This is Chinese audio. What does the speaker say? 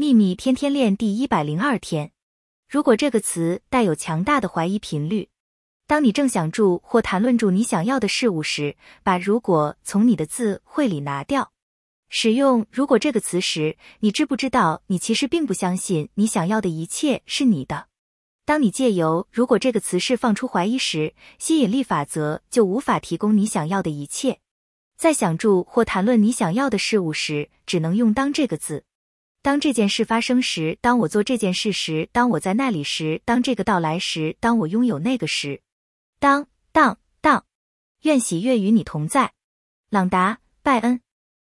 秘密天天练第一百零二天。如果这个词带有强大的怀疑频率，当你正想住或谈论住你想要的事物时，把“如果”从你的字汇里拿掉。使用“如果”这个词时，你知不知道你其实并不相信你想要的一切是你的？当你借由“如果”这个词释放出怀疑时，吸引力法则就无法提供你想要的一切。在想住或谈论你想要的事物时，只能用“当”这个字。当这件事发生时，当我做这件事时，当我在那里时，当这个到来时，当我拥有那个时。当当当，愿喜悦与你同在。朗达·拜恩。